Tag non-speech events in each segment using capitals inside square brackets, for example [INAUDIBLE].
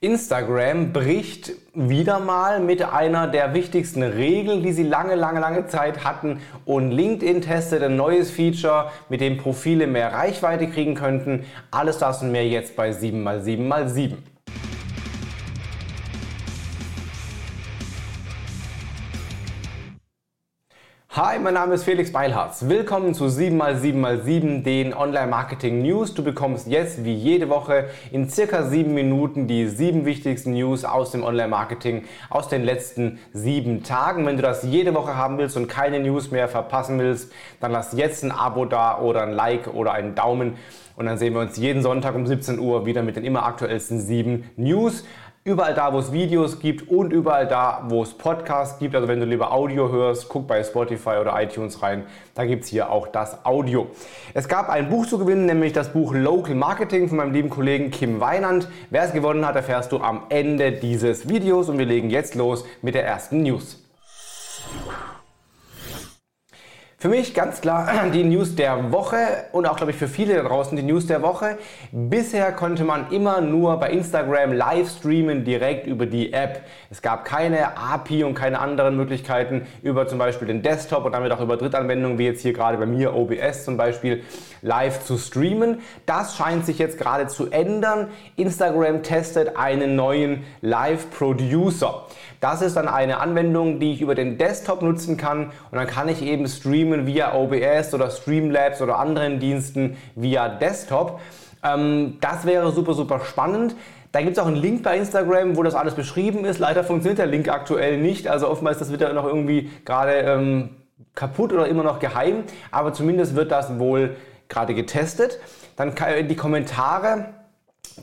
Instagram bricht wieder mal mit einer der wichtigsten Regeln, die sie lange, lange, lange Zeit hatten. Und LinkedIn testet ein neues Feature, mit dem Profile mehr Reichweite kriegen könnten. Alles das und mehr jetzt bei 7x7x7. Hi, mein Name ist Felix Beilharz. Willkommen zu 7x7x7, den Online-Marketing News. Du bekommst jetzt wie jede Woche in circa sieben Minuten die sieben wichtigsten News aus dem Online-Marketing aus den letzten sieben Tagen. Wenn du das jede Woche haben willst und keine News mehr verpassen willst, dann lass jetzt ein Abo da oder ein Like oder einen Daumen. Und dann sehen wir uns jeden Sonntag um 17 Uhr wieder mit den immer aktuellsten sieben News. Überall da, wo es Videos gibt und überall da, wo es Podcasts gibt. Also wenn du lieber Audio hörst, guck bei Spotify oder iTunes rein. Da gibt es hier auch das Audio. Es gab ein Buch zu gewinnen, nämlich das Buch Local Marketing von meinem lieben Kollegen Kim Weinand. Wer es gewonnen hat, erfährst du am Ende dieses Videos. Und wir legen jetzt los mit der ersten News. Für mich ganz klar [CLEARS THROAT] die News der Woche und auch glaube ich für viele da draußen die News der Woche. Bisher konnte man immer nur bei Instagram live streamen direkt über die App. Es gab keine API und keine anderen Möglichkeiten über zum Beispiel den Desktop und damit auch über Drittanwendungen wie jetzt hier gerade bei mir OBS zum Beispiel live zu streamen. Das scheint sich jetzt gerade zu ändern. Instagram testet einen neuen Live Producer. Das ist dann eine Anwendung, die ich über den Desktop nutzen kann und dann kann ich eben streamen via OBS oder Streamlabs oder anderen Diensten via Desktop. Ähm, das wäre super, super spannend. Da gibt es auch einen Link bei Instagram, wo das alles beschrieben ist. Leider funktioniert der Link aktuell nicht. Also oftmals ist das wieder noch irgendwie gerade ähm, kaputt oder immer noch geheim. Aber zumindest wird das wohl gerade getestet. Dann die Kommentare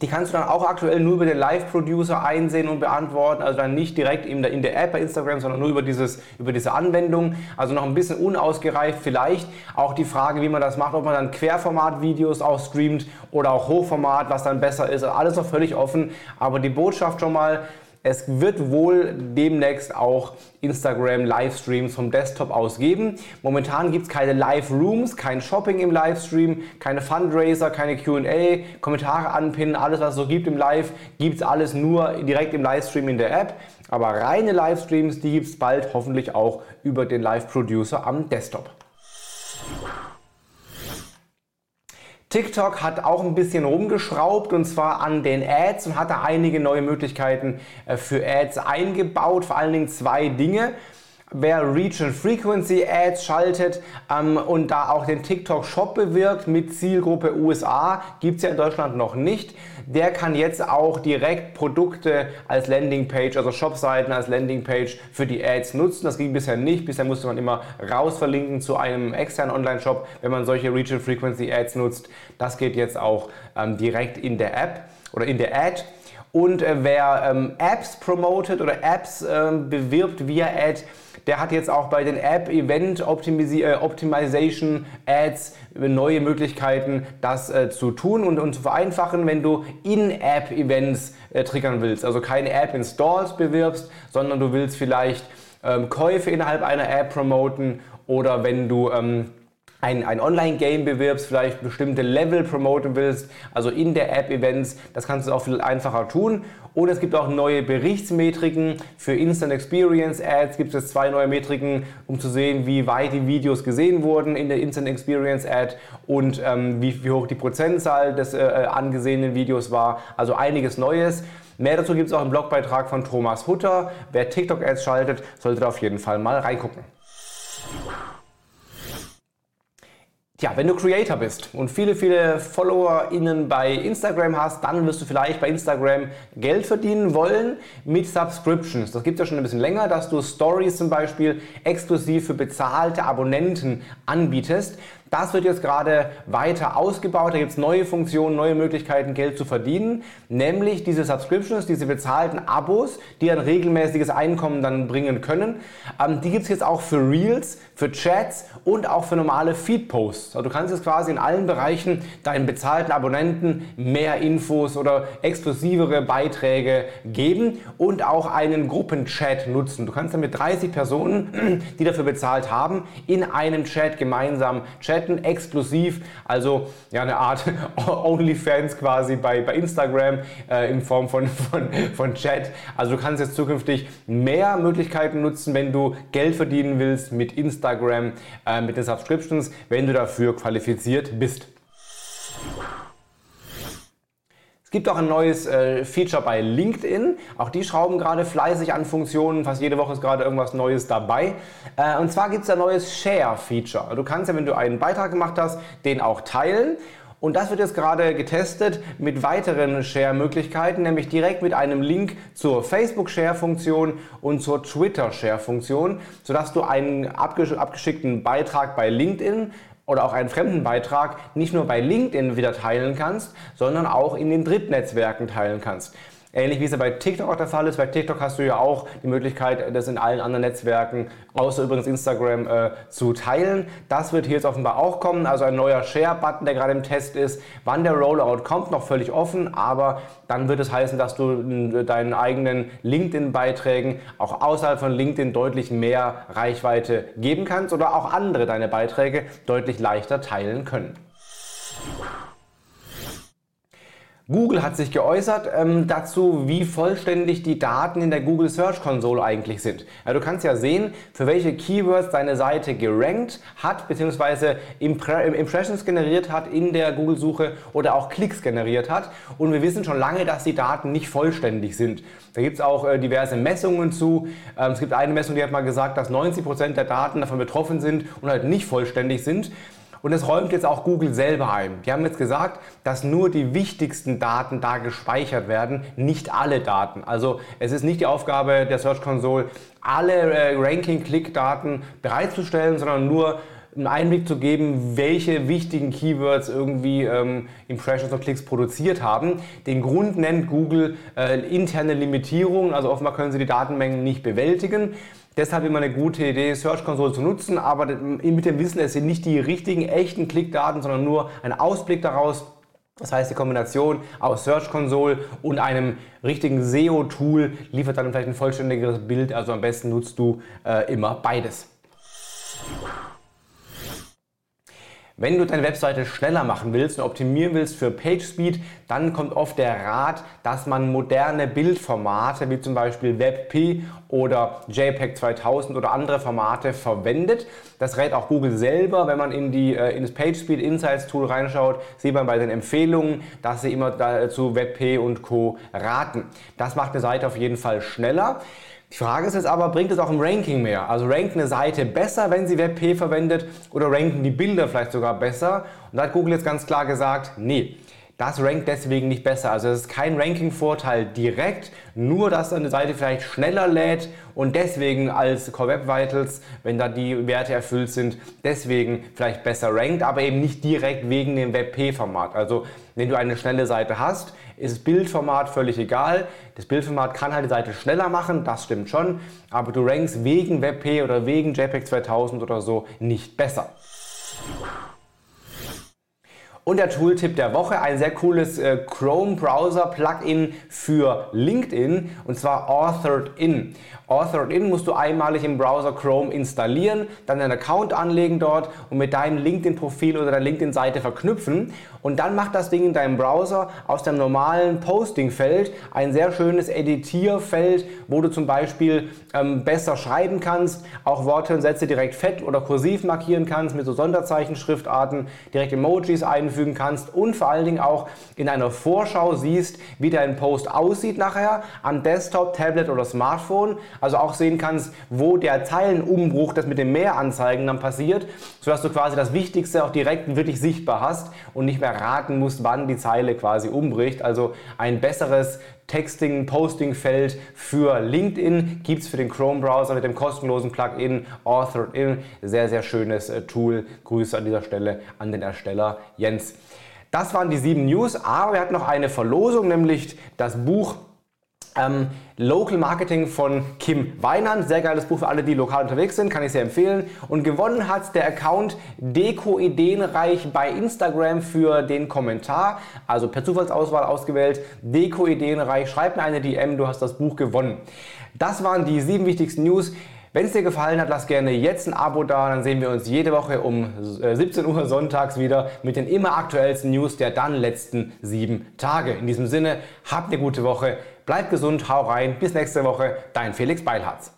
die kannst du dann auch aktuell nur über den Live-Producer einsehen und beantworten, also dann nicht direkt in der, in der App bei Instagram, sondern nur über, dieses, über diese Anwendung. Also noch ein bisschen unausgereift vielleicht. Auch die Frage, wie man das macht, ob man dann Querformat-Videos auch streamt oder auch Hochformat, was dann besser ist. Alles noch völlig offen. Aber die Botschaft schon mal, es wird wohl demnächst auch Instagram Livestreams vom Desktop aus geben. Momentan gibt es keine Live-Rooms, kein Shopping im Livestream, keine Fundraiser, keine QA, Kommentare anpinnen, alles was es so gibt im Live, gibt es alles nur direkt im Livestream in der App. Aber reine Livestreams, die gibt es bald hoffentlich auch über den Live-Producer am Desktop. TikTok hat auch ein bisschen rumgeschraubt und zwar an den Ads und hat da einige neue Möglichkeiten äh, für Ads eingebaut, vor allen Dingen zwei Dinge. Wer Reach Frequency Ads schaltet ähm, und da auch den TikTok Shop bewirkt mit Zielgruppe USA, gibt es ja in Deutschland noch nicht, der kann jetzt auch direkt Produkte als Landingpage, also Shopseiten als Landingpage für die Ads nutzen. Das ging bisher nicht. Bisher musste man immer raus verlinken zu einem externen Online-Shop, wenn man solche Reach Frequency Ads nutzt. Das geht jetzt auch ähm, direkt in der App oder in der Ad. Und äh, wer ähm, Apps promotet oder Apps ähm, bewirbt via Ad, der hat jetzt auch bei den App Event äh, Optimization Ads neue Möglichkeiten, das äh, zu tun und, und zu vereinfachen, wenn du In-App Events äh, triggern willst. Also keine App in Stores bewirbst, sondern du willst vielleicht ähm, Käufe innerhalb einer App promoten oder wenn du ähm, ein, ein Online-Game bewirbst, vielleicht bestimmte Level promoten willst, also in der App Events, das kannst du auch viel einfacher tun. Und es gibt auch neue Berichtsmetriken für Instant Experience Ads. Gibt es zwei neue Metriken, um zu sehen, wie weit die Videos gesehen wurden in der Instant Experience Ad und ähm, wie, wie, hoch die Prozentzahl des äh, äh angesehenen Videos war. Also einiges Neues. Mehr dazu gibt es auch im Blogbeitrag von Thomas Hutter. Wer TikTok-Ads schaltet, sollte da auf jeden Fall mal reingucken. Ja, wenn du Creator bist und viele, viele FollowerInnen bei Instagram hast, dann wirst du vielleicht bei Instagram Geld verdienen wollen mit Subscriptions. Das gibt es ja schon ein bisschen länger, dass du Stories zum Beispiel exklusiv für bezahlte Abonnenten anbietest. Das wird jetzt gerade weiter ausgebaut. Da gibt es neue Funktionen, neue Möglichkeiten, Geld zu verdienen. Nämlich diese Subscriptions, diese bezahlten Abos, die ein regelmäßiges Einkommen dann bringen können. Ähm, die gibt es jetzt auch für Reels, für Chats und auch für normale Feed-Posts. Also du kannst jetzt quasi in allen Bereichen deinen bezahlten Abonnenten mehr Infos oder exklusivere Beiträge geben und auch einen Gruppenchat nutzen. Du kannst dann mit 30 Personen, [CLEARS THROAT] die dafür bezahlt haben, in einem Chat gemeinsam chatten chatten, exklusiv, also ja eine Art [LAUGHS] OnlyFans quasi bei, bei Instagram äh, in Form von, [LAUGHS] von, von Chat. Also du kannst jetzt zukünftig mehr Möglichkeiten nutzen, wenn du Geld verdienen willst mit Instagram, äh, mit den Subscriptions, wenn du dafür qualifiziert bist. Gibt auch ein neues äh, Feature bei LinkedIn. Auch die schrauben gerade fleißig an Funktionen. Fast jede Woche ist gerade irgendwas Neues dabei. Äh, und zwar gibt es ein neues Share-Feature. Du kannst ja, wenn du einen Beitrag gemacht hast, den auch teilen. Und das wird jetzt gerade getestet mit weiteren Share-Möglichkeiten, nämlich direkt mit einem Link zur Facebook-Share-Funktion und zur Twitter-Share-Funktion, sodass du einen abgeschickten Beitrag bei LinkedIn oder auch einen fremden Beitrag nicht nur bei LinkedIn wieder teilen kannst, sondern auch in den Drittnetzwerken teilen kannst. Ähnlich wie es ja bei TikTok auch der Fall ist. Bei TikTok hast du ja auch die Möglichkeit, das in allen anderen Netzwerken, außer übrigens Instagram, äh, zu teilen. Das wird hier jetzt offenbar auch kommen. Also ein neuer Share-Button, der gerade im Test ist. Wann der Rollout kommt, noch völlig offen. Aber dann wird es heißen, dass du deinen eigenen LinkedIn-Beiträgen auch außerhalb von LinkedIn deutlich mehr Reichweite geben kannst oder auch andere deine Beiträge deutlich leichter teilen können. Google hat sich geäußert ähm, dazu, wie vollständig die Daten in der Google Search Console eigentlich sind. Ja, du kannst ja sehen, für welche Keywords deine Seite gerankt hat, beziehungsweise Impressions generiert hat in der Google-Suche oder auch Klicks generiert hat. Und wir wissen schon lange, dass die Daten nicht vollständig sind. Da gibt es auch äh, diverse Messungen zu. Ähm, es gibt eine Messung, die hat mal gesagt, dass 90% der Daten davon betroffen sind und halt nicht vollständig sind. Und das räumt jetzt auch Google selber ein. Die haben jetzt gesagt, dass nur die wichtigsten Daten da gespeichert werden, nicht alle Daten. Also es ist nicht die Aufgabe der Search Console, alle äh, Ranking-Click-Daten bereitzustellen, sondern nur einen Einblick zu geben, welche wichtigen Keywords irgendwie ähm, Impressions und Klicks produziert haben. Den Grund nennt Google äh, interne Limitierung, also offenbar können sie die Datenmengen nicht bewältigen. Deshalb immer eine gute Idee, Search Console zu nutzen, aber mit dem Wissen, es sind nicht die richtigen, echten Klickdaten, sondern nur ein Ausblick daraus. Das heißt, die Kombination aus Search Console und einem richtigen SEO-Tool liefert dann vielleicht ein vollständigeres Bild. Also am besten nutzt du äh, immer beides. Wenn du deine Webseite schneller machen willst und optimieren willst für PageSpeed, dann kommt oft der Rat, dass man moderne Bildformate wie zum Beispiel WebP oder JPEG 2000 oder andere Formate verwendet. Das rät auch Google selber, wenn man in, die, äh, in das PageSpeed Insights Tool reinschaut, sieht man bei den Empfehlungen, dass sie immer dazu WebP und Co. raten. Das macht eine Seite auf jeden Fall schneller. Die Frage ist jetzt aber, bringt es auch im Ranking mehr? Also rankt eine Seite besser, wenn sie WebP verwendet oder ranken die Bilder vielleicht sogar besser? Und da hat Google jetzt ganz klar gesagt, nee. Das rankt deswegen nicht besser. Also es ist kein Ranking-Vorteil direkt, nur dass eine Seite vielleicht schneller lädt und deswegen als Core Web Vitals, wenn da die Werte erfüllt sind, deswegen vielleicht besser rankt, aber eben nicht direkt wegen dem WebP-Format. Also wenn du eine schnelle Seite hast, ist das Bildformat völlig egal. Das Bildformat kann halt die Seite schneller machen, das stimmt schon, aber du rankst wegen WebP oder wegen JPEG 2000 oder so nicht besser. Und der Tooltip der Woche, ein sehr cooles äh, Chrome Browser Plugin für LinkedIn und zwar Authored In. Authored In musst du einmalig im Browser Chrome installieren, dann einen Account anlegen dort und mit deinem LinkedIn-Profil oder deiner LinkedIn-Seite verknüpfen. Und dann macht das Ding in deinem Browser aus dem normalen Posting-Feld ein sehr schönes Editierfeld, wo du zum Beispiel ähm, besser schreiben kannst, auch Worte und Sätze direkt fett oder kursiv markieren kannst, mit so Sonderzeichenschriftarten, direkt Emojis einfügen kannst und vor allen Dingen auch in einer Vorschau siehst, wie dein Post aussieht nachher am Desktop, Tablet oder Smartphone also auch sehen kannst, wo der Zeilenumbruch, das mit den Mehranzeigen dann passiert, sodass du quasi das Wichtigste auch direkt wirklich sichtbar hast und nicht mehr raten musst, wann die Zeile quasi umbricht. Also ein besseres Texting, Posting-Feld für LinkedIn gibt es für den Chrome-Browser mit dem kostenlosen Plugin Authored In. Sehr, sehr schönes äh, Tool. Grüße an dieser Stelle an den Ersteller Jens. Das waren die sieben News, aber wir hatten noch eine Verlosung, nämlich das Buch ähm, Local Marketing von Kim Weinand, sehr geiles Buch für alle, die lokal unterwegs sind, kann ich sehr empfehlen. Und gewonnen hat der Account Deko Ideenreich bei Instagram für den Kommentar, also per Zufallsauswahl ausgewählt. Deko Ideenreich, schreib mir eine DM, du hast das Buch gewonnen. Das waren die sieben wichtigsten News. Wenn es dir gefallen hat, lass gerne jetzt ein Abo da, dann sehen wir uns jede Woche um 17 äh, Uhr sonntags wieder mit den immer aktuellsten News der dann letzten sieben Tage. In diesem Sinne, habt eine gute Woche, bleibt gesund, hau rein, bis nächste Woche, dein Felix Beilharz.